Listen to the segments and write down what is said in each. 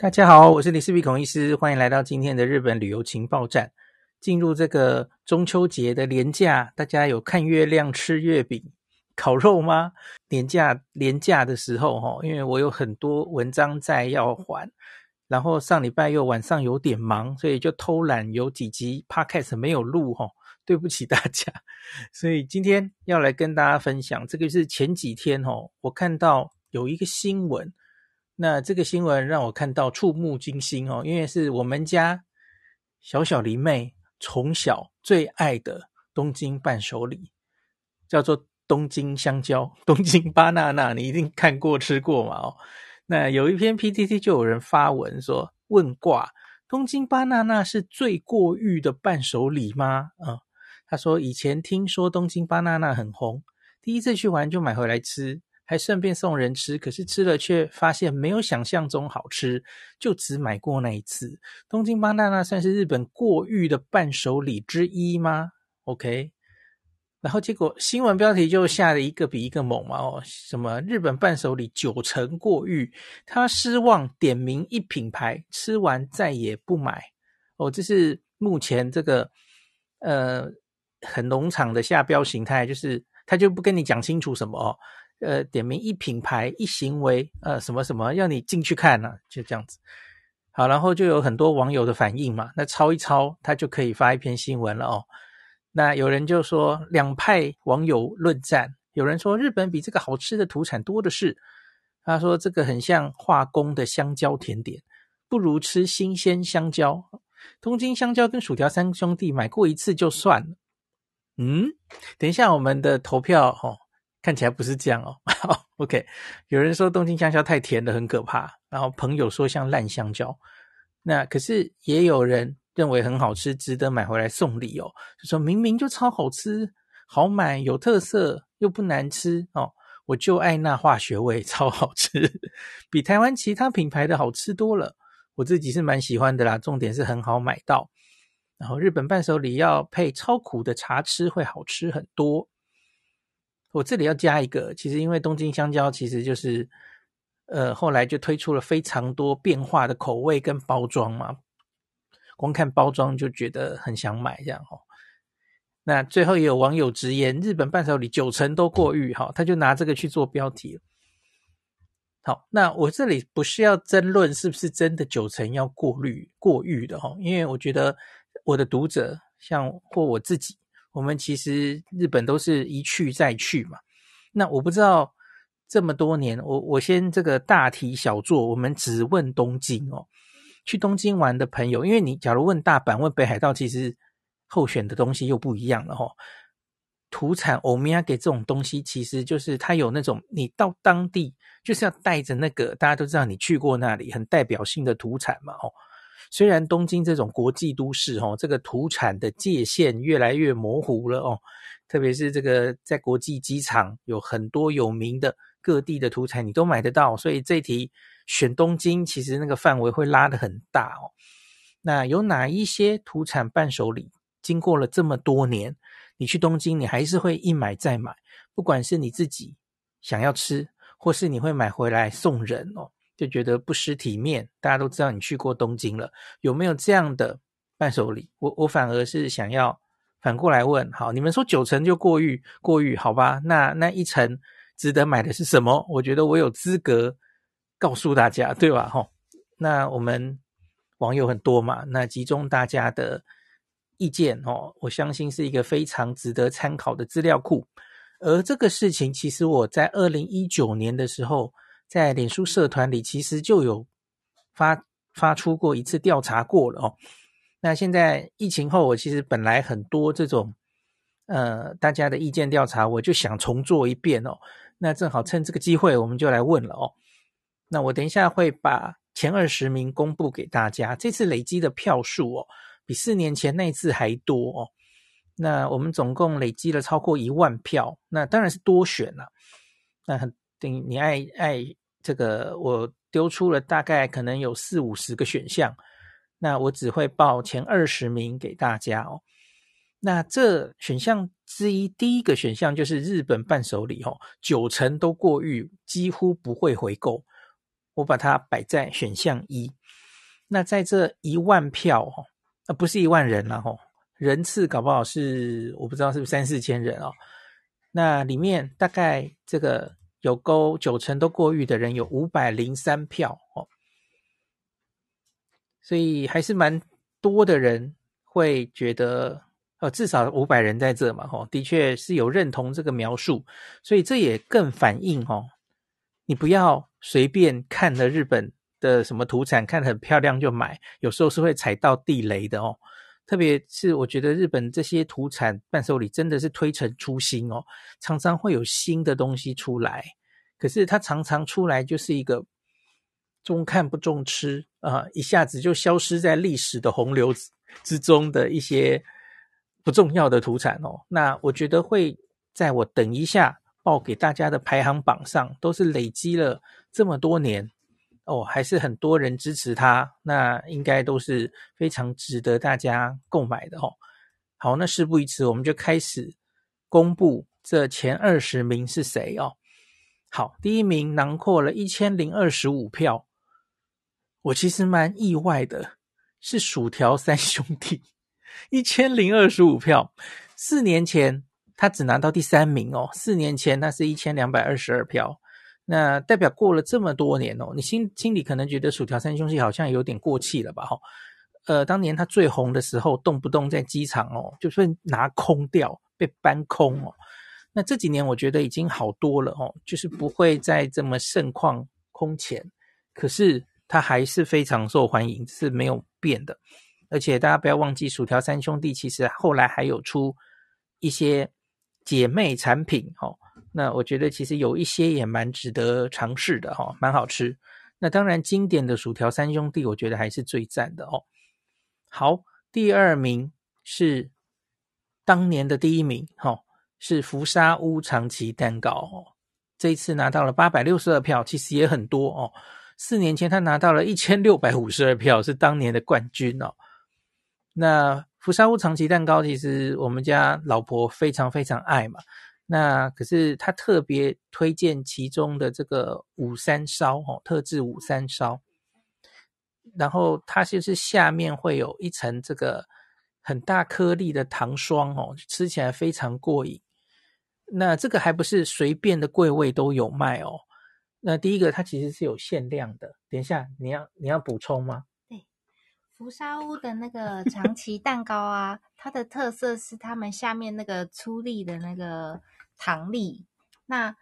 大家好，我是林氏璧孔医师，欢迎来到今天的日本旅游情报站。进入这个中秋节的年假，大家有看月亮、吃月饼、烤肉吗？年假年假的时候，哈，因为我有很多文章在要还，然后上礼拜又晚上有点忙，所以就偷懒，有几集 Podcast 没有录，哈，对不起大家。所以今天要来跟大家分享，这个是前几天，哈，我看到有一个新闻。那这个新闻让我看到触目惊心哦，因为是我们家小小林妹从小最爱的东京伴手礼，叫做东京香蕉、东京巴娜娜，你一定看过吃过嘛？哦，那有一篇 PTT 就有人发文说问卦，东京巴娜娜是最过誉的伴手礼吗？啊、他说以前听说东京巴娜娜很红，第一次去玩就买回来吃。还顺便送人吃，可是吃了却发现没有想象中好吃，就只买过那一次。东京巴娜娜算是日本过誉的伴手礼之一吗？OK，然后结果新闻标题就下了一个比一个猛嘛哦，什么日本伴手礼九成过誉，他失望点名一品牌，吃完再也不买哦，这是目前这个呃很农场的下标形态，就是他就不跟你讲清楚什么哦。呃，点名一品牌一行为，呃，什么什么要你进去看呢、啊？就这样子。好，然后就有很多网友的反应嘛。那抄一抄，他就可以发一篇新闻了哦。那有人就说两派网友论战，有人说日本比这个好吃的土产多的是。他说这个很像化工的香蕉甜点，不如吃新鲜香蕉。东京香蕉跟薯条三兄弟买过一次就算了。嗯，等一下我们的投票哦。看起来不是这样哦。，OK，有人说东京香蕉太甜了，很可怕。然后朋友说像烂香蕉。那可是也有人认为很好吃，值得买回来送礼哦。就说明明就超好吃，好买，有特色，又不难吃哦。我就爱那化学味，超好吃，比台湾其他品牌的好吃多了。我自己是蛮喜欢的啦，重点是很好买到。然后日本伴手礼要配超苦的茶吃，会好吃很多。我这里要加一个，其实因为东京香蕉其实就是，呃，后来就推出了非常多变化的口味跟包装嘛，光看包装就觉得很想买这样哦。那最后也有网友直言，日本伴手礼九成都过誉，哈，他就拿这个去做标题。好，那我这里不是要争论是不是真的九成要过滤过誉的哈，因为我觉得我的读者像或我自己。我们其实日本都是一去再去嘛，那我不知道这么多年，我我先这个大题小做，我们只问东京哦，去东京玩的朋友，因为你假如问大阪、问北海道，其实候选的东西又不一样了哦。土产欧米亚给这种东西，其实就是它有那种你到当地就是要带着那个，大家都知道你去过那里很代表性的土产嘛哦。虽然东京这种国际都市，哦，这个土产的界限越来越模糊了哦，特别是这个在国际机场有很多有名的各地的土产，你都买得到，所以这题选东京其实那个范围会拉得很大哦。那有哪一些土产伴手礼，经过了这么多年，你去东京你还是会一买再买，不管是你自己想要吃，或是你会买回来送人哦。就觉得不失体面。大家都知道你去过东京了，有没有这样的伴手礼？我我反而是想要反过来问：好，你们说九成就过誉，过誉好吧？那那一成值得买的是什么？我觉得我有资格告诉大家，对吧？吼，那我们网友很多嘛，那集中大家的意见哦，我相信是一个非常值得参考的资料库。而这个事情，其实我在二零一九年的时候。在脸书社团里，其实就有发发出过一次调查过了哦。那现在疫情后，我其实本来很多这种呃大家的意见调查，我就想重做一遍哦。那正好趁这个机会，我们就来问了哦。那我等一下会把前二十名公布给大家。这次累积的票数哦，比四年前那次还多哦。那我们总共累积了超过一万票，那当然是多选了。那很。等于你爱爱这个，我丢出了大概可能有四五十个选项，那我只会报前二十名给大家哦。那这选项之一，第一个选项就是日本伴手礼哦，九成都过誉，几乎不会回购。我把它摆在选项一。那在这一万票哦，啊不是一万人了吼，人次搞不好是我不知道是不是三四千人哦。那里面大概这个有勾九成都过誉的人有五百零三票哦，所以还是蛮多的人会觉得，呃，至少五百人在这嘛哦，的确是有认同这个描述，所以这也更反映哦，你不要随便看了日本。的什么土产看得很漂亮就买，有时候是会踩到地雷的哦。特别是我觉得日本这些土产伴手礼真的是推陈出新哦，常常会有新的东西出来，可是它常常出来就是一个中看不中吃啊，一下子就消失在历史的洪流之中的一些不重要的土产哦。那我觉得会在我等一下报给大家的排行榜上，都是累积了这么多年。哦，还是很多人支持他，那应该都是非常值得大家购买的哦。好，那事不宜迟，我们就开始公布这前二十名是谁哦。好，第一名囊括了一千零二十五票，我其实蛮意外的，是薯条三兄弟，一千零二十五票。四年前他只拿到第三名哦，四年前那是一千两百二十二票。那代表过了这么多年哦，你心心里可能觉得薯条三兄弟好像有点过气了吧？哈，呃，当年他最红的时候，动不动在机场哦，就是拿空掉，被搬空哦。那这几年我觉得已经好多了哦，就是不会再这么盛况空前。可是他还是非常受欢迎，是没有变的。而且大家不要忘记，薯条三兄弟其实后来还有出一些姐妹产品哦。那我觉得其实有一些也蛮值得尝试的哈，蛮好吃。那当然经典的薯条三兄弟，我觉得还是最赞的哦。好，第二名是当年的第一名哈，是福沙屋长崎蛋糕哦。这一次拿到了八百六十二票，其实也很多哦。四年前他拿到了一千六百五十二票，是当年的冠军哦。那福沙屋长崎蛋糕，其实我们家老婆非常非常爱嘛。那可是他特别推荐其中的这个五三烧哦，特制五三烧，然后它就是下面会有一层这个很大颗粒的糖霜哦，吃起来非常过瘾。那这个还不是随便的柜位都有卖哦。那第一个它其实是有限量的，等一下你要你要补充吗？对，福沙屋的那个长崎蛋糕啊，它的特色是他们下面那个粗粒的那个。糖粒，那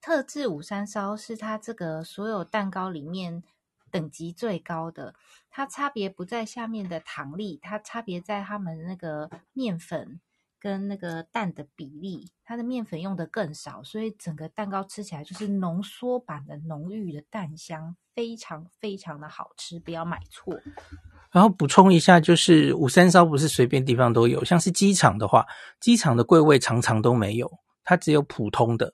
特制五三烧是它这个所有蛋糕里面等级最高的。它差别不在下面的糖粒，它差别在他们那个面粉跟那个蛋的比例。它的面粉用的更少，所以整个蛋糕吃起来就是浓缩版的浓郁的蛋香，非常非常的好吃，不要买错。然后补充一下，就是五三烧不是随便地方都有，像是机场的话，机场的柜位常常都没有。它只有普通的，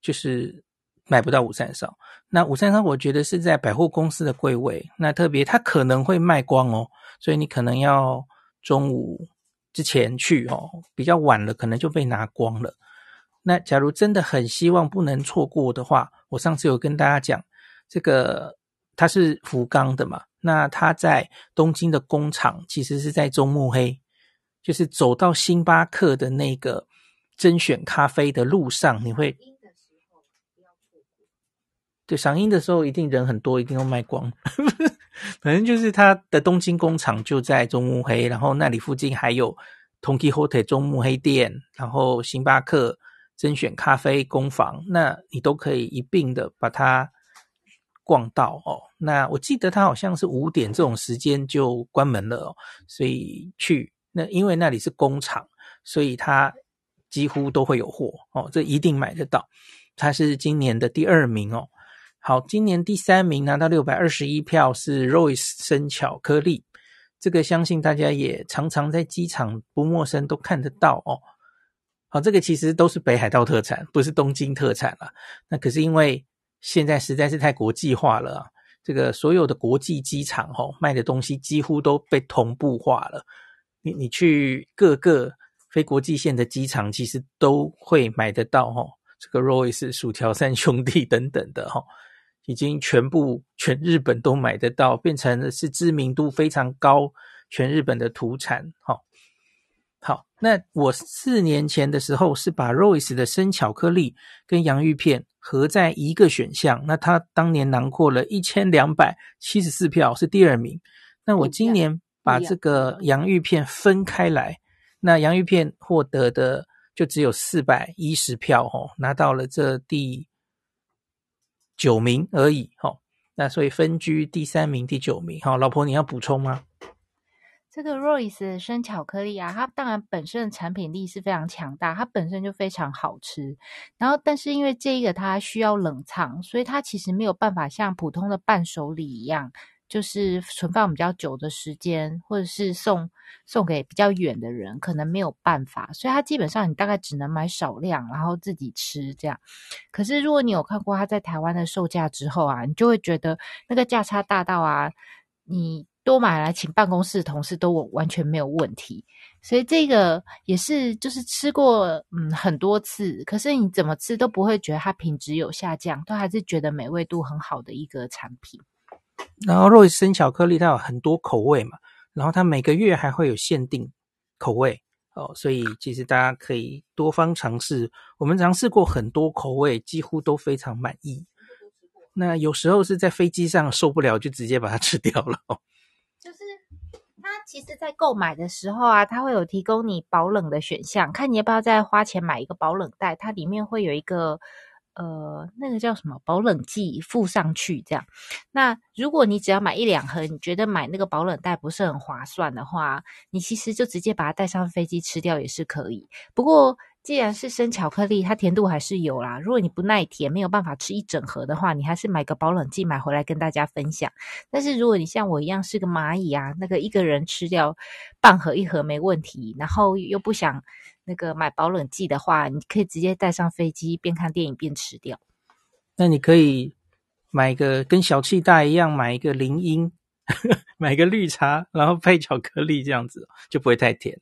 就是买不到五三烧。那五三烧，我觉得是在百货公司的柜位，那特别它可能会卖光哦，所以你可能要中午之前去哦，比较晚了可能就被拿光了。那假如真的很希望不能错过的话，我上次有跟大家讲，这个它是福冈的嘛，那它在东京的工厂其实是在中目黑，就是走到星巴克的那个。甄选咖啡的路上，你会对赏樱的时候一定人很多，一定要卖光。反正就是它的东京工厂就在中目黑，然后那里附近还有 Tonki Hotel 中目黑店，然后星巴克甄选咖啡工坊，那你都可以一并的把它逛到哦。那我记得它好像是五点这种时间就关门了哦，所以去那因为那里是工厂，所以他。几乎都会有货哦，这一定买得到。它是今年的第二名哦。好，今年第三名拿到六百二十一票是 Royce 生巧克力，这个相信大家也常常在机场不陌生，都看得到哦。好，这个其实都是北海道特产，不是东京特产了。那可是因为现在实在是太国际化了，这个所有的国际机场哦，卖的东西几乎都被同步化了。你你去各个。非国际线的机场其实都会买得到哈，这个 Royce 薯条三兄弟等等的哈，已经全部全日本都买得到，变成了是知名度非常高，全日本的土产。哦，好，那我四年前的时候是把 Royce 的生巧克力跟洋芋片合在一个选项，那他当年囊括了一千两百七十四票，是第二名。那我今年把这个洋芋片分开来，那洋芋片获得的就只有四百一十票，哦，拿到了这第。九名而已，哈，那所以分居第三名、第九名，好，老婆你要补充吗？这个 Royce 生巧克力啊，它当然本身的产品力是非常强大，它本身就非常好吃。然后，但是因为这一个它需要冷藏，所以它其实没有办法像普通的伴手礼一样。就是存放比较久的时间，或者是送送给比较远的人，可能没有办法，所以它基本上你大概只能买少量，然后自己吃这样。可是如果你有看过它在台湾的售价之后啊，你就会觉得那个价差大到啊，你多买来请办公室同事都完全没有问题。所以这个也是就是吃过嗯很多次，可是你怎么吃都不会觉得它品质有下降，都还是觉得美味度很好的一个产品。然后瑞士生巧克力它有很多口味嘛，然后它每个月还会有限定口味哦，所以其实大家可以多方尝试。我们尝试过很多口味，几乎都非常满意。那有时候是在飞机上受不了，就直接把它吃掉了。就是它其实，在购买的时候啊，它会有提供你保冷的选项，看你要不要再花钱买一个保冷袋，它里面会有一个。呃，那个叫什么保冷剂附上去这样。那如果你只要买一两盒，你觉得买那个保冷袋不是很划算的话，你其实就直接把它带上飞机吃掉也是可以。不过既然是生巧克力，它甜度还是有啦。如果你不耐甜，没有办法吃一整盒的话，你还是买个保冷剂买回来跟大家分享。但是如果你像我一样是个蚂蚁啊，那个一个人吃掉半盒一盒没问题，然后又不想。那个买保冷剂的话，你可以直接带上飞机，边看电影边吃掉。那你可以买一个跟小气袋一样，买一个林荫，买个绿茶，然后配巧克力，这样子就不会太甜。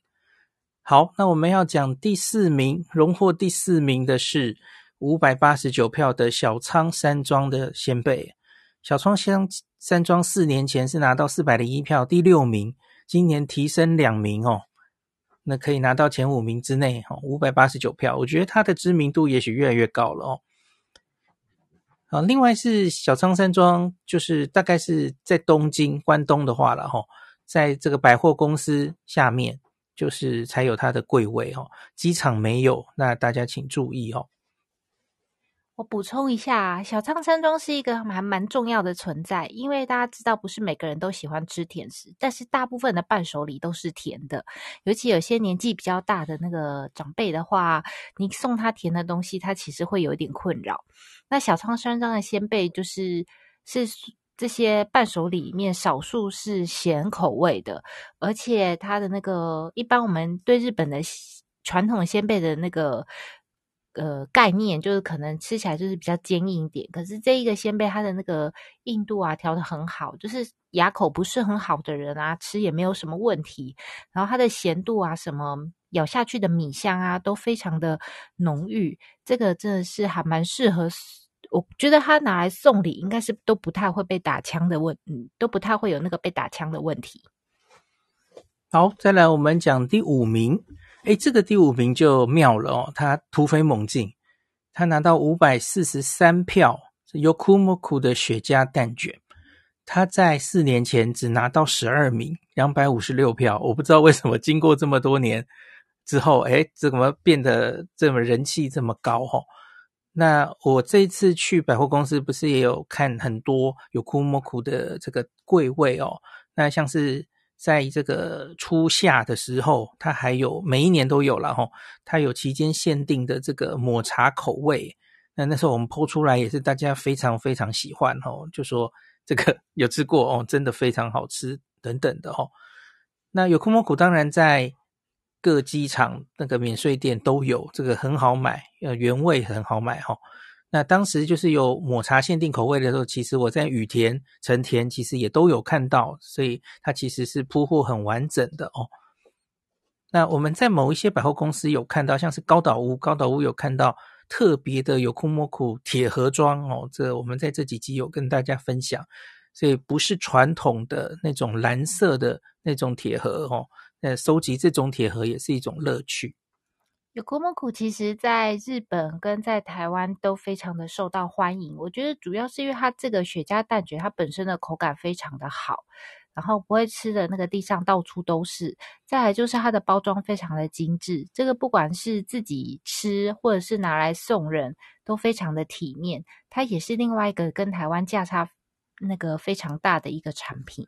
好，那我们要讲第四名，荣获第四名的是五百八十九票的小仓山庄的先辈。小仓山山庄四年前是拿到四百零一票，第六名，今年提升两名哦。那可以拿到前五名之内，哈，五百八十九票，我觉得他的知名度也许越来越高了哦。啊，另外是小仓山庄，就是大概是在东京关东的话了哈，在这个百货公司下面，就是才有它的柜位哦，机场没有，那大家请注意哦。我补充一下，小仓山庄是一个还蛮重要的存在，因为大家知道，不是每个人都喜欢吃甜食，但是大部分的伴手礼都是甜的，尤其有些年纪比较大的那个长辈的话，你送他甜的东西，他其实会有一点困扰。那小仓山庄的仙贝就是是这些伴手礼里面少数是咸口味的，而且它的那个一般我们对日本的传统仙贝的那个。呃，概念就是可能吃起来就是比较坚硬一点，可是这一个仙贝它的那个硬度啊调得很好，就是牙口不是很好的人啊吃也没有什么问题。然后它的咸度啊，什么咬下去的米香啊都非常的浓郁，这个真的是还蛮适合。我觉得它拿来送礼应该是都不太会被打枪的问，嗯，都不太会有那个被打枪的问题。好，再来我们讲第五名。诶，这个第五名就妙了哦，他突飞猛进，他拿到五百四十三票，是 Yokomoku 的雪茄蛋卷，他在四年前只拿到十二名，两百五十六票，我不知道为什么经过这么多年之后，诶，怎么变得这么人气这么高哈、哦？那我这一次去百货公司，不是也有看很多有库莫库的这个柜位哦，那像是。在这个初夏的时候，它还有每一年都有了吼，它有期间限定的这个抹茶口味。那那时候我们剖出来也是大家非常非常喜欢吼，就说这个有吃过哦，真的非常好吃等等的吼。那 Yokomoku 当然在各机场那个免税店都有，这个很好买，呃，原味很好买吼。那当时就是有抹茶限定口味的时候，其实我在羽田、成田其实也都有看到，所以它其实是铺货很完整的哦。那我们在某一些百货公司有看到，像是高岛屋，高岛屋有看到特别的有库莫库铁盒装哦，这我们在这几集有跟大家分享，所以不是传统的那种蓝色的那种铁盒哦，那收集这种铁盒也是一种乐趣。有库莫库其实在日本跟在台湾都非常的受到欢迎，我觉得主要是因为它这个雪茄蛋卷它本身的口感非常的好。然后不会吃的那个地上到处都是，再来就是它的包装非常的精致，这个不管是自己吃或者是拿来送人，都非常的体面。它也是另外一个跟台湾价差那个非常大的一个产品。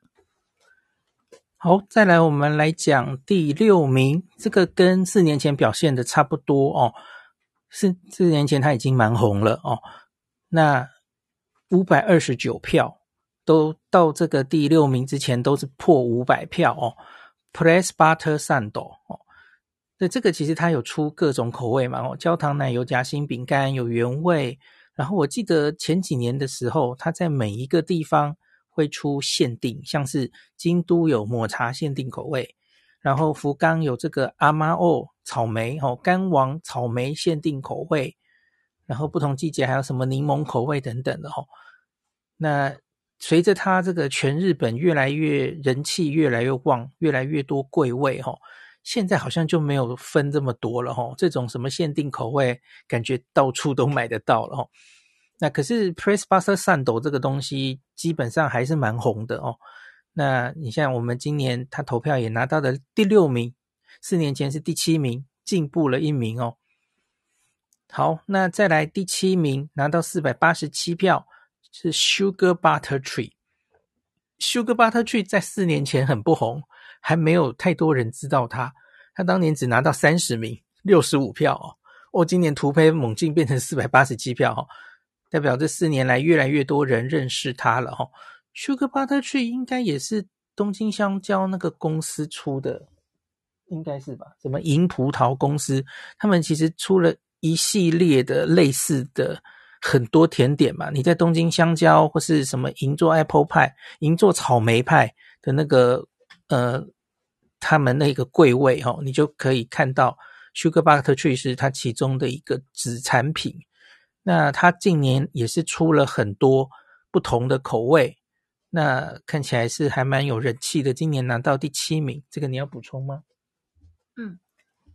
好，再来我们来讲第六名，这个跟四年前表现的差不多哦，四四年前它已经蛮红了哦，那五百二十九票。都到这个第六名之前都是破五百票哦，Press Butter Sando 哦，那这个其实它有出各种口味嘛哦，焦糖奶油夹心饼干有原味，然后我记得前几年的时候，它在每一个地方会出限定，像是京都有抹茶限定口味，然后福冈有这个阿妈哦草莓哦干王草莓限定口味，然后不同季节还有什么柠檬口味等等的哦，那。随着它这个全日本越来越人气越来越旺，越来越多柜位哈，现在好像就没有分这么多了哈。这种什么限定口味，感觉到处都买得到了哈。那可是 Press Buster 扇斗这个东西基本上还是蛮红的哦。那你像我们今年他投票也拿到了第六名，四年前是第七名，进步了一名哦。好，那再来第七名拿到四百八十七票。是 Sugar Butter Tree，Sugar Butter Tree 在四年前很不红，还没有太多人知道他。他当年只拿到三十名，六十五票哦。哦，今年突飞猛进，变成四百八十七票哦，代表这四年来越来越多人认识它了哈。Sugar Butter Tree 应该也是东京香蕉那个公司出的，应该是吧？什么银葡萄公司，他们其实出了一系列的类似的。很多甜点嘛，你在东京香蕉或是什么银座 Apple Pie、银座草莓派的那个呃，他们那个柜位哈，你就可以看到 Sugar Butter Tree 是它其中的一个子产品。那它近年也是出了很多不同的口味，那看起来是还蛮有人气的。今年拿到第七名，这个你要补充吗？嗯。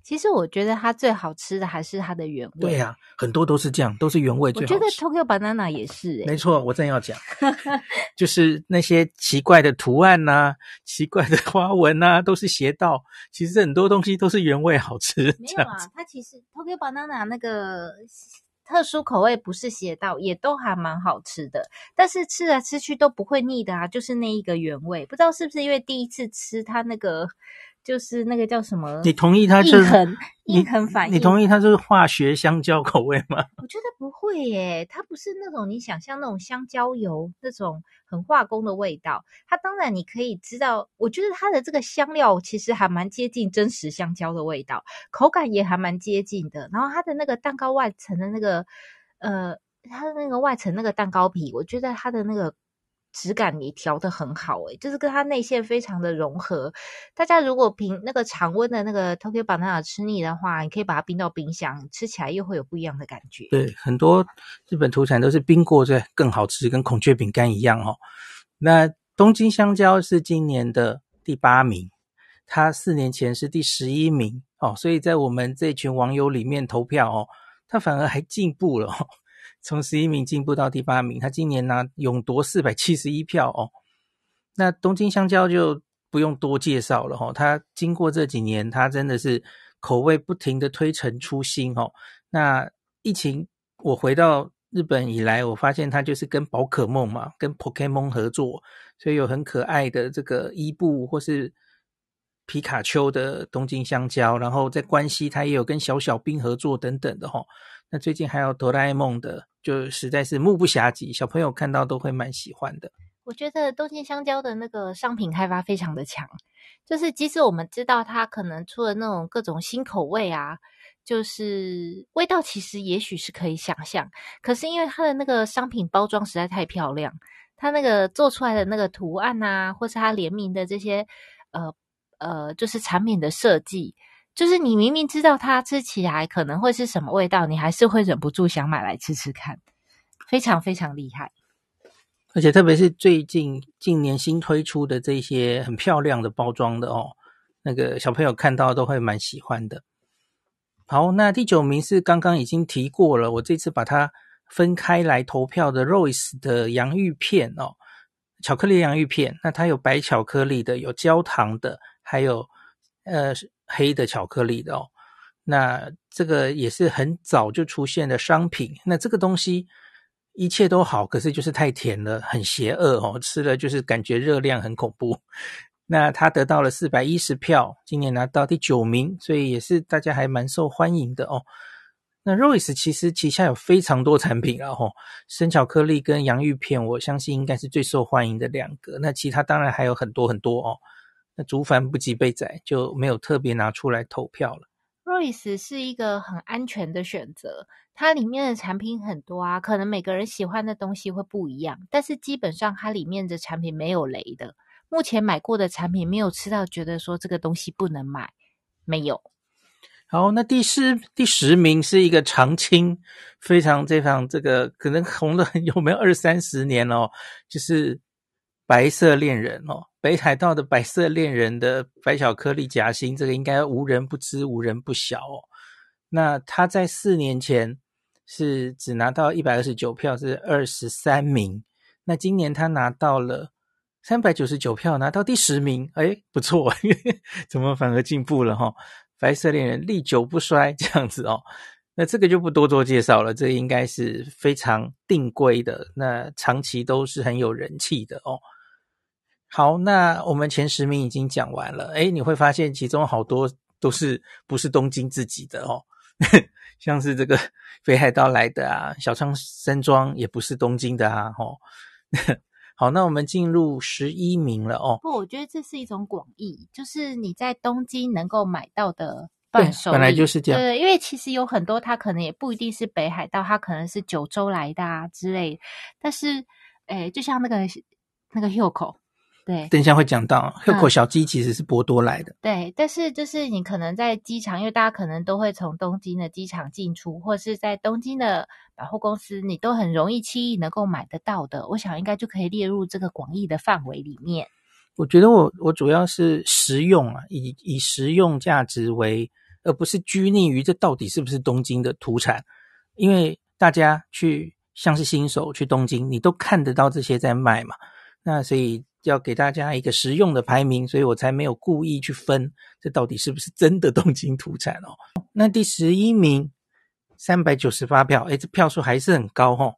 其实我觉得它最好吃的还是它的原味。对呀、啊，很多都是这样，都是原味最好吃。我觉得 Tokyo Banana 也是、欸，没错，我正要讲，就是那些奇怪的图案呐、啊、奇怪的花纹呐、啊，都是邪道。其实很多东西都是原味好吃。没有啊，它其实 Tokyo Banana 那个特殊口味不是邪道，也都还蛮好吃的。但是吃来吃去都不会腻的啊，就是那一个原味。不知道是不是因为第一次吃它那个。就是那个叫什么？你同意它是印痕印痕反应？你同意它是化学香蕉口味吗？我觉得不会耶，它不是那种你想象那种香蕉油那种很化工的味道。它当然你可以知道，我觉得它的这个香料其实还蛮接近真实香蕉的味道，口感也还蛮接近的。然后它的那个蛋糕外层的那个呃，它的那个外层那个蛋糕皮，我觉得它的那个。质感你调得很好诶，就是跟它内馅非常的融合。大家如果平那个常温的那个 Tokyo Banana 吃腻的话，你可以把它冰到冰箱，吃起来又会有不一样的感觉。对，很多日本土产都是冰过再更好吃，跟孔雀饼干一样哦。那东京香蕉是今年的第八名，它四年前是第十一名哦，所以在我们这群网友里面投票哦，它反而还进步了哦。从十一名进步到第八名，他今年呢勇夺四百七十一票哦。那东京香蕉就不用多介绍了哈、哦，他经过这几年，他真的是口味不停的推陈出新哦。那疫情我回到日本以来，我发现他就是跟宝可梦嘛，跟 Pokemon 合作，所以有很可爱的这个伊布或是皮卡丘的东京香蕉，然后在关西他也有跟小小兵合作等等的哈、哦。那最近还有哆啦 A 梦的，就实在是目不暇给，小朋友看到都会蛮喜欢的。我觉得东京香蕉的那个商品开发非常的强，就是即使我们知道它可能出了那种各种新口味啊，就是味道其实也许是可以想象，可是因为它的那个商品包装实在太漂亮，它那个做出来的那个图案啊，或是它联名的这些呃呃，就是产品的设计。就是你明明知道它吃起来可能会是什么味道，你还是会忍不住想买来吃吃看，非常非常厉害。而且特别是最近近年新推出的这些很漂亮的包装的哦，那个小朋友看到都会蛮喜欢的。好，那第九名是刚刚已经提过了，我这次把它分开来投票的 Royce 的洋芋片哦，巧克力洋芋片。那它有白巧克力的，有焦糖的，还有呃。黑的巧克力的哦，那这个也是很早就出现的商品。那这个东西一切都好，可是就是太甜了，很邪恶哦，吃了就是感觉热量很恐怖。那他得到了四百一十票，今年拿到第九名，所以也是大家还蛮受欢迎的哦。那 Royce 其实旗下有非常多产品啊，吼，生巧克力跟洋芋片，我相信应该是最受欢迎的两个。那其他当然还有很多很多哦。那竹凡不及被宰，就没有特别拿出来投票了。Royce 是一个很安全的选择，它里面的产品很多啊，可能每个人喜欢的东西会不一样，但是基本上它里面的产品没有雷的。目前买过的产品没有吃到觉得说这个东西不能买，没有。好，那第四第十名是一个常青，非常非常这个可能红了 有没有二三十年哦，就是白色恋人哦。北海道的白色恋人的白巧克力夹心，这个应该无人不知、无人不晓哦。那他在四年前是只拿到一百二十九票，是二十三名。那今年他拿到了三百九十九票，拿到第十名，哎，不错，怎么反而进步了哈？白色恋人历久不衰这样子哦。那这个就不多做介绍了，这个应该是非常定规的，那长期都是很有人气的哦。好，那我们前十名已经讲完了。诶，你会发现其中好多都是不是东京自己的哦，像是这个北海道来的啊，小仓山庄也不是东京的啊。哦，好，那我们进入十一名了哦。不，我觉得这是一种广义，就是你在东京能够买到的伴手礼，本来就是这样。对，因为其实有很多它可能也不一定是北海道，它可能是九州来的啊之类。但是，诶，就像那个那个 Hyuko。对，等一下会讲到，河口小鸡其实是博多来的。嗯。对，但是就是你可能在机场，因为大家可能都会从东京的机场进出，或者是在东京的百货公司，你都很容易轻易能够买得到的。我想应该就可以列入这个广义的范围里面。我觉得我我主要是实用啊，以以实用价值为，而不是拘泥于这到底是不是东京的土产。因为大家去像是新手去东京，你都看得到这些在卖嘛，那所以。要给大家一个实用的排名，所以我才没有故意去分这到底是不是真的东京土产哦。那第十一名，三百九十八票，诶，这票数还是很高哦，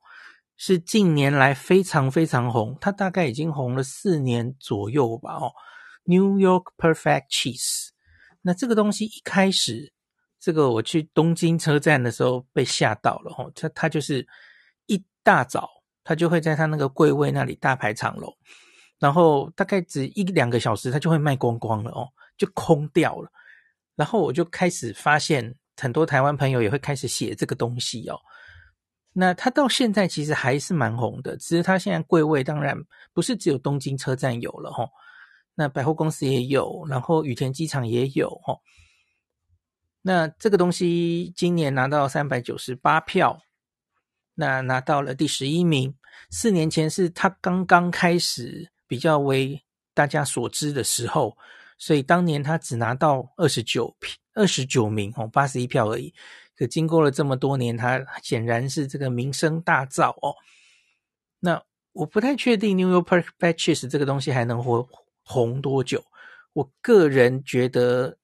是近年来非常非常红，它大概已经红了四年左右吧哦。New York Perfect Cheese，那这个东西一开始，这个我去东京车站的时候被吓到了哦，它它就是一大早，它就会在它那个柜位那里大排长龙。然后大概只一两个小时，它就会卖光光了哦，就空掉了。然后我就开始发现，很多台湾朋友也会开始写这个东西哦。那它到现在其实还是蛮红的，只是它现在柜位当然不是只有东京车站有了哦，那百货公司也有，然后羽田机场也有哦。那这个东西今年拿到三百九十八票，那拿到了第十一名。四年前是它刚刚开始。比较为大家所知的时候，所以当年他只拿到二十九票，二十九名哦，八十一票而已。可经过了这么多年，他显然是这个名声大噪哦。那我不太确定 New York Patches 这个东西还能活红多久。我个人觉得，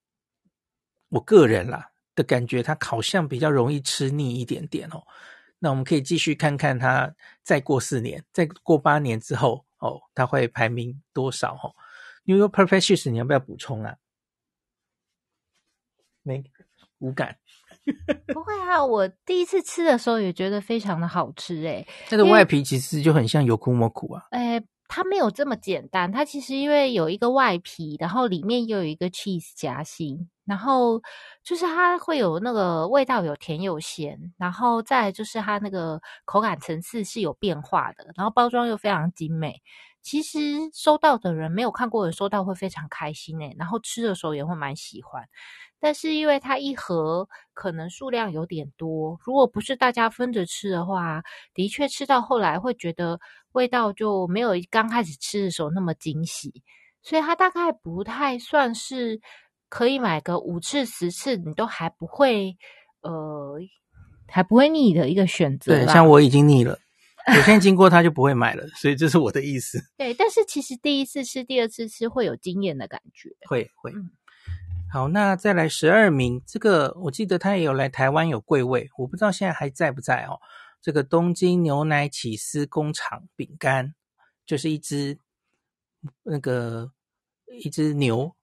我个人啦的感觉，他好像比较容易吃腻一点点哦。那我们可以继续看看他再过四年，再过八年之后。哦，它会排名多少？哦，New York Perfect Cheese，你要不要补充啊？没，无感。不会啊，我第一次吃的时候也觉得非常的好吃诶。它的外皮其实就很像油库莫苦啊。诶，它没有这么简单，它其实因为有一个外皮，然后里面又有一个 cheese 夹心。然后就是它会有那个味道，有甜有咸，然后再就是它那个口感层次是有变化的，然后包装又非常精美。其实收到的人没有看过的收到会非常开心诶，然后吃的时候也会蛮喜欢。但是因为它一盒可能数量有点多，如果不是大家分着吃的话，的确吃到后来会觉得味道就没有刚开始吃的时候那么惊喜，所以它大概不太算是可以买个五次十次你都还不会呃还不会腻的一个选择。对，像我已经腻了，我现在经过它就不会买了，所以这是我的意思。对，但是其实第一次吃、第二次吃会有惊艳的感觉，会会。嗯好，那再来十二名，这个我记得他也有来台湾有柜位，我不知道现在还在不在哦。这个东京牛奶起司工厂饼干，就是一只那个一只牛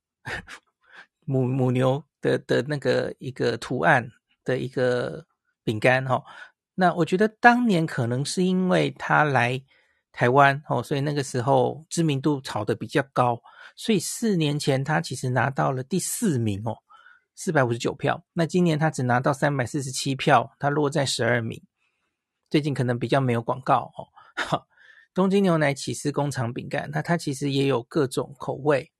母母牛的的那个一个图案的一个饼干哦。那我觉得当年可能是因为他来台湾哦，所以那个时候知名度炒得比较高。所以四年前他其实拿到了第四名哦，四百五十九票。那今年他只拿到三百四十七票，他落在十二名。最近可能比较没有广告哦。哈，东京牛奶起司工厂饼干，那它其实也有各种口味，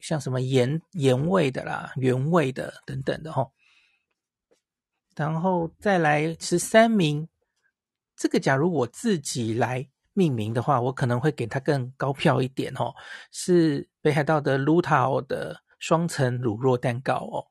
像什么盐盐味的啦、原味的等等的、哦。然后再来十三名，这个假如我自己来。命名的话，我可能会给它更高票一点哦。是北海道的卢塔欧的双层乳酪蛋糕哦。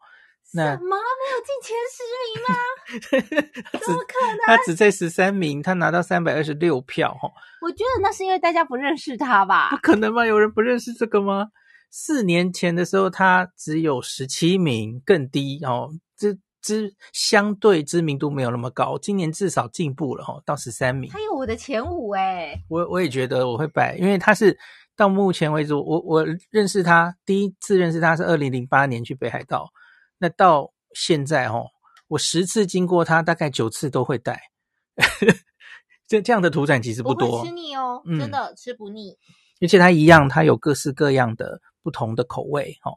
那什么没有进前十名吗？怎么可能？他只在十三名，他拿到三百二十六票哦。我觉得那是因为大家不认识他吧？不可能吧？有人不认识这个吗？四年前的时候，他只有十七名，更低哦。这。知相对知名度没有那么高，今年至少进步了哈，到十三名。他有我的前五诶，我我也觉得我会摆，因为他是到目前为止，我我认识他第一次认识他是二零零八年去北海道，那到现在哦，我十次经过他，大概九次都会带。这这样的土产其实不多，不吃腻哦，真的、嗯、吃不腻。而且它一样，它有各式各样的不同的口味哈。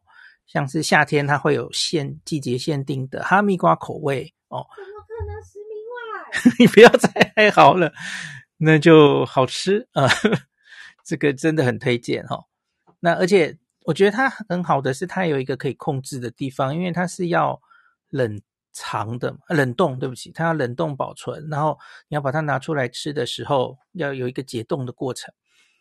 像是夏天，它会有限季节限定的哈密瓜口味哦。怎么可能十名外？你不要再 哀嚎了，那就好吃啊、呃！这个真的很推荐哈、哦。那而且我觉得它很好的是，它有一个可以控制的地方，因为它是要冷藏的，冷冻，对不起，它要冷冻保存，然后你要把它拿出来吃的时候，要有一个解冻的过程。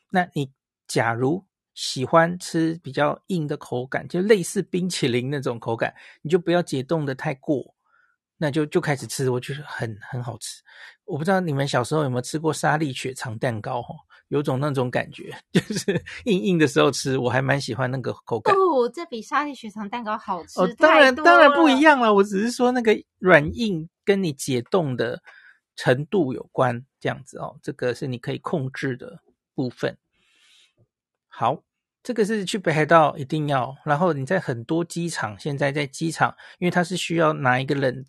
那你假如喜欢吃比较硬的口感，就类似冰淇淋那种口感，你就不要解冻的太过，那就就开始吃，我觉得很很好吃。我不知道你们小时候有没有吃过沙粒雪藏蛋糕哦，有种那种感觉，就是硬硬的时候吃，我还蛮喜欢那个口感。哦，这比沙粒雪藏蛋糕好吃。哦，当然当然不一样了，我只是说那个软硬跟你解冻的程度有关，这样子哦，这个是你可以控制的部分。好，这个是去北海道一定要。然后你在很多机场，现在在机场，因为它是需要拿一个冷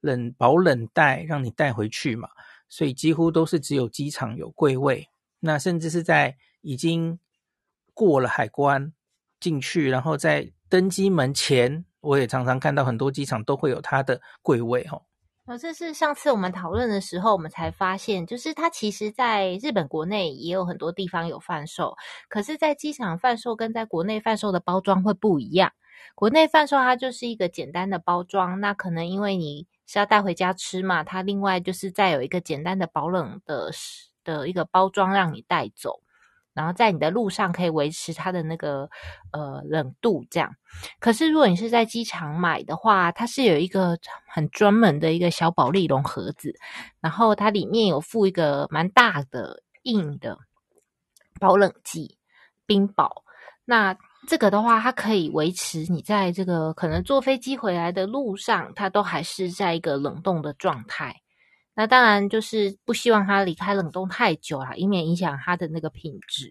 冷保冷袋让你带回去嘛，所以几乎都是只有机场有柜位。那甚至是在已经过了海关进去，然后在登机门前，我也常常看到很多机场都会有它的柜位哦。哦，这是上次我们讨论的时候，我们才发现，就是它其实在日本国内也有很多地方有贩售，可是，在机场贩售跟在国内贩售的包装会不一样。国内贩售它就是一个简单的包装，那可能因为你是要带回家吃嘛，它另外就是再有一个简单的保冷的的一个包装让你带走。然后在你的路上可以维持它的那个呃冷度，这样。可是如果你是在机场买的话，它是有一个很专门的一个小保丽龙盒子，然后它里面有附一个蛮大的硬的保冷剂冰宝。那这个的话，它可以维持你在这个可能坐飞机回来的路上，它都还是在一个冷冻的状态。那当然就是不希望它离开冷冻太久啦，以免影响它的那个品质。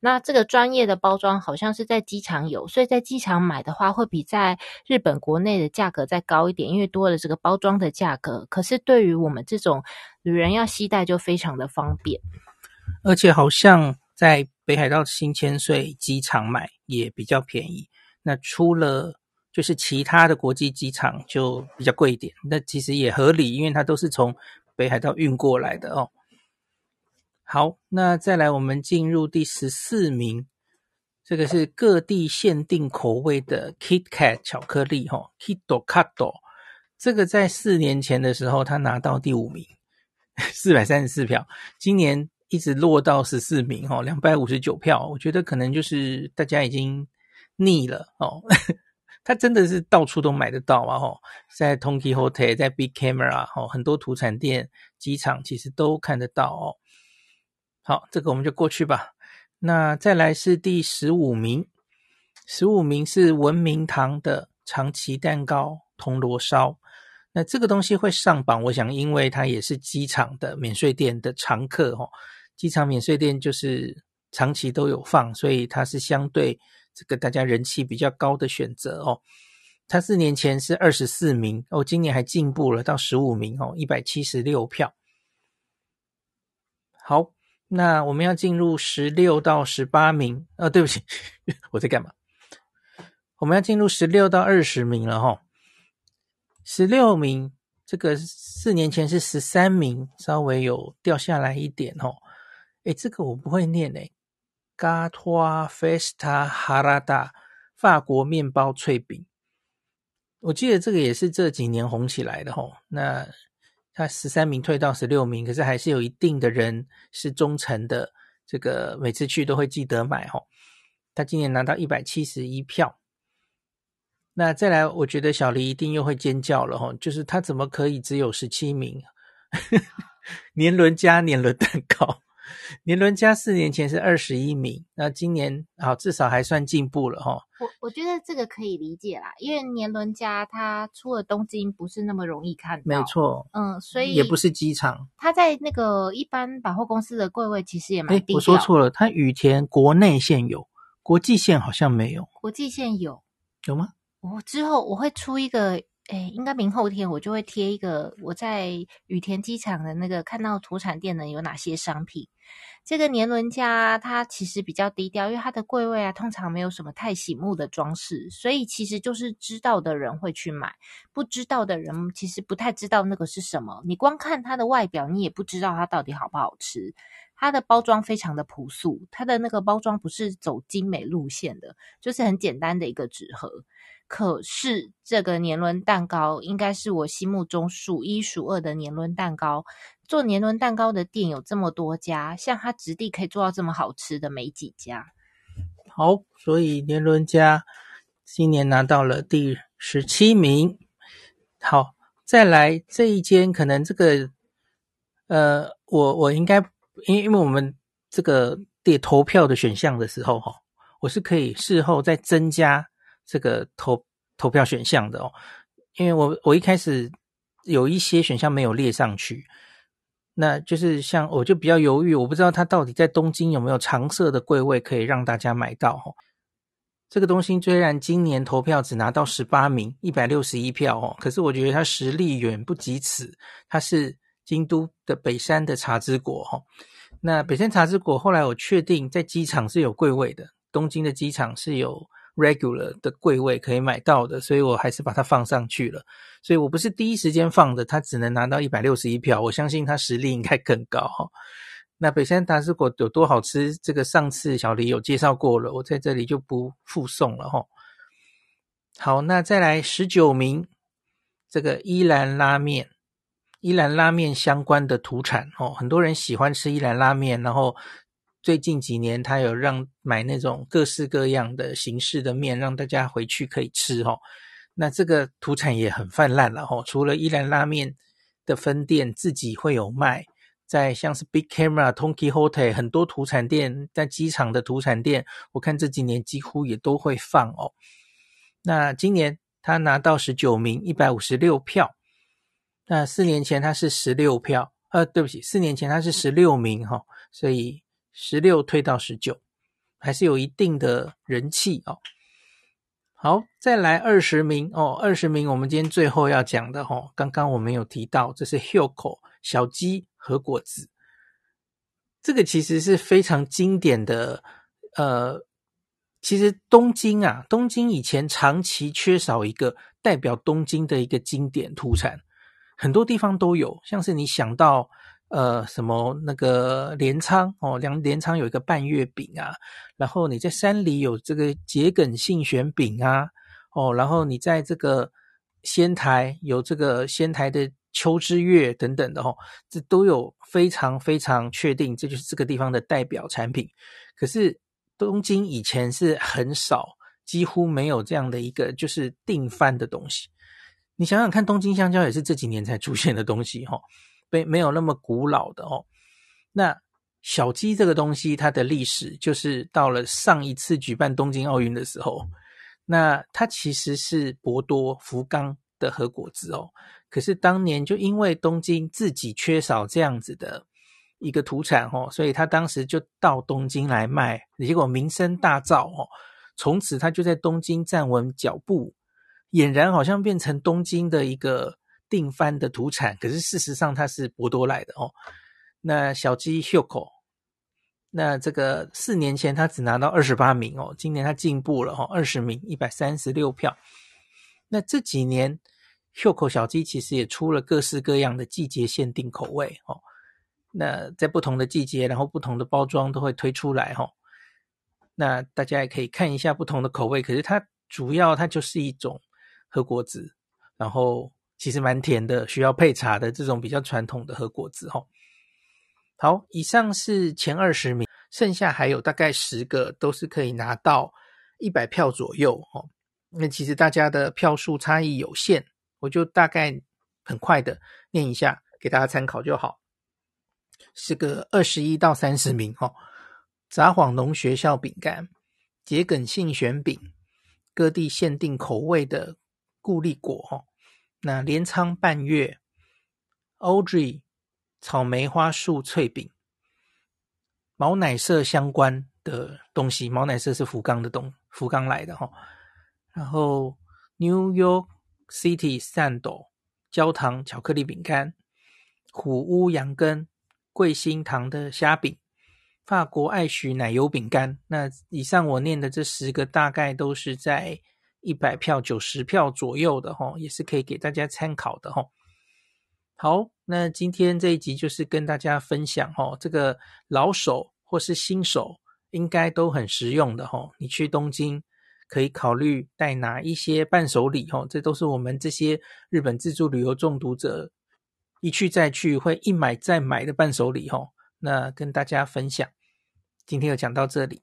那这个专业的包装好像是在机场有，所以在机场买的话会比在日本国内的价格再高一点，因为多了这个包装的价格。可是对于我们这种旅人要携带就非常的方便，而且好像在北海道新千岁机场买也比较便宜。那除了就是其他的国际机场就比较贵一点，那其实也合理，因为它都是从北海道运过来的哦。好，那再来我们进入第十四名，这个是各地限定口味的 KitKat 巧克力哈，KitKat，这个在四年前的时候他拿到第五名，四百三十四票，今年一直落到十四名哦，两百五十九票，我觉得可能就是大家已经腻了哦。它真的是到处都买得到啊！吼，在 Tonky Hotel，在 Big Camera，吼，很多土产店、机场其实都看得到哦。好，这个我们就过去吧。那再来是第十五名，十五名是文明堂的长崎蛋糕铜锣烧。那这个东西会上榜，我想因为它也是机场的免税店的常客哦。机场免税店就是长期都有放，所以它是相对。这个大家人气比较高的选择哦，他四年前是二十四名哦，今年还进步了到十五名哦，一百七十六票。好，那我们要进入十六到十八名啊，对不起，我在干嘛？我们要进入十六到二十名了哈、哦。十六名，这个四年前是十三名，稍微有掉下来一点哦。诶，这个我不会念诶。嘎托菲斯塔哈拉达法国面包脆饼，我记得这个也是这几年红起来的吼。那他十三名退到十六名，可是还是有一定的人是忠诚的，这个每次去都会记得买吼。他今年拿到一百七十一票。那再来，我觉得小黎一定又会尖叫了吼，就是他怎么可以只有十七名？年轮加年轮蛋糕。年轮家四年前是二十一名，那今年好至少还算进步了哈。我我觉得这个可以理解啦，因为年轮家它出了东京不是那么容易看到，没错，嗯，所以也不是机场，它在那个一般百货公司的柜位其实也蛮低调。我说错了，它羽田国内线有，国际线好像没有。国际线有有吗？我之后我会出一个。诶，应该明后天我就会贴一个我在羽田机场的那个看到土产店呢有哪些商品。这个年轮家它其实比较低调，因为它的柜位啊通常没有什么太醒目的装饰，所以其实就是知道的人会去买，不知道的人其实不太知道那个是什么。你光看它的外表，你也不知道它到底好不好吃。它的包装非常的朴素，它的那个包装不是走精美路线的，就是很简单的一个纸盒。可是这个年轮蛋糕应该是我心目中数一数二的年轮蛋糕。做年轮蛋糕的店有这么多家，像它质地可以做到这么好吃的没几家。好，所以年轮家今年拿到了第十七名。好，再来这一间，可能这个呃，我我应该因因为我们这个列投票的选项的时候哈，我是可以事后再增加。这个投投票选项的哦，因为我我一开始有一些选项没有列上去，那就是像我就比较犹豫，我不知道它到底在东京有没有常设的柜位可以让大家买到哦。这个东西虽然今年投票只拿到十八名，一百六十一票哦，可是我觉得它实力远不及此。它是京都的北山的茶之国哈，那北山茶之国后来我确定在机场是有柜位的，东京的机场是有。Regular 的柜位可以买到的，所以我还是把它放上去了。所以我不是第一时间放的，他只能拿到一百六十一票。我相信他实力应该更高哈。那北山茶之国有多好吃？这个上次小黎有介绍过了，我在这里就不附送了哈。好，那再来十九名，这个伊兰拉面，伊兰拉面相关的土产哦，很多人喜欢吃伊兰拉面，然后。最近几年，他有让买那种各式各样的形式的面，让大家回去可以吃哦。那这个土产也很泛滥了哦。除了伊兰拉面的分店自己会有卖，在像是 Big Camera、Donkey Hotel 很多土产店，在机场的土产店，我看这几年几乎也都会放哦。那今年他拿到十九名，一百五十六票。那四年前他是十六票，呃，对不起，四年前他是十六名哈，所以。十六退到十九，还是有一定的人气哦。好，再来二十名哦，二十名我们今天最后要讲的哦，刚刚我们有提到，这是 Hyoko 小鸡和果子，这个其实是非常经典的。呃，其实东京啊，东京以前长期缺少一个代表东京的一个经典土产，很多地方都有，像是你想到。呃什么那个镰仓哦，粮镰仓有一个半月饼啊，然后你在山里有这个桔梗杏玄饼啊，哦，然后你在这个仙台有这个仙台的秋之月等等的哦，这都有非常非常确定，这就是这个地方的代表产品。可是东京以前是很少，几乎没有这样的一个就是定番的东西。你想想看，东京香蕉也是这几年才出现的东西，哈，没没有那么古老的哦。那小鸡这个东西，它的历史就是到了上一次举办东京奥运的时候，那它其实是博多福冈的和果子哦。可是当年就因为东京自己缺少这样子的一个土产哦，所以他当时就到东京来卖，结果名声大噪哦，从此他就在东京站稳脚步。俨然好像变成东京的一个定番的土产，可是事实上它是博多来的哦。那小鸡 Hyuko，那这个四年前他只拿到二十八名哦，今年他进步了哦，二十名，一百三十六票。那这几年 Hyuko 小鸡其实也出了各式各样的季节限定口味哦。那在不同的季节，然后不同的包装都会推出来哦。那大家也可以看一下不同的口味，可是它主要它就是一种。和果子，然后其实蛮甜的，需要配茶的这种比较传统的和果子哈。好，以上是前二十名，剩下还有大概十个都是可以拿到一百票左右哦。那其实大家的票数差异有限，我就大概很快的念一下给大家参考就好。是个二十一到三十名哈。札幌农学校饼干、桔梗杏玄饼，各地限定口味的。固力果哈，那镰仓半月，Audi 草莓花束脆饼，毛乃色相关的东西，毛乃色是福冈的东，福冈来的哈。然后 New York City Sando 焦糖巧克力饼干，虎屋羊羹桂心堂的虾饼，法国爱许奶油饼干。那以上我念的这十个，大概都是在。一百票、九十票左右的哈，也是可以给大家参考的哈。好，那今天这一集就是跟大家分享哈，这个老手或是新手应该都很实用的哈。你去东京可以考虑带哪一些伴手礼哈，这都是我们这些日本自助旅游中毒者一去再去会一买再买的伴手礼哈。那跟大家分享，今天就讲到这里。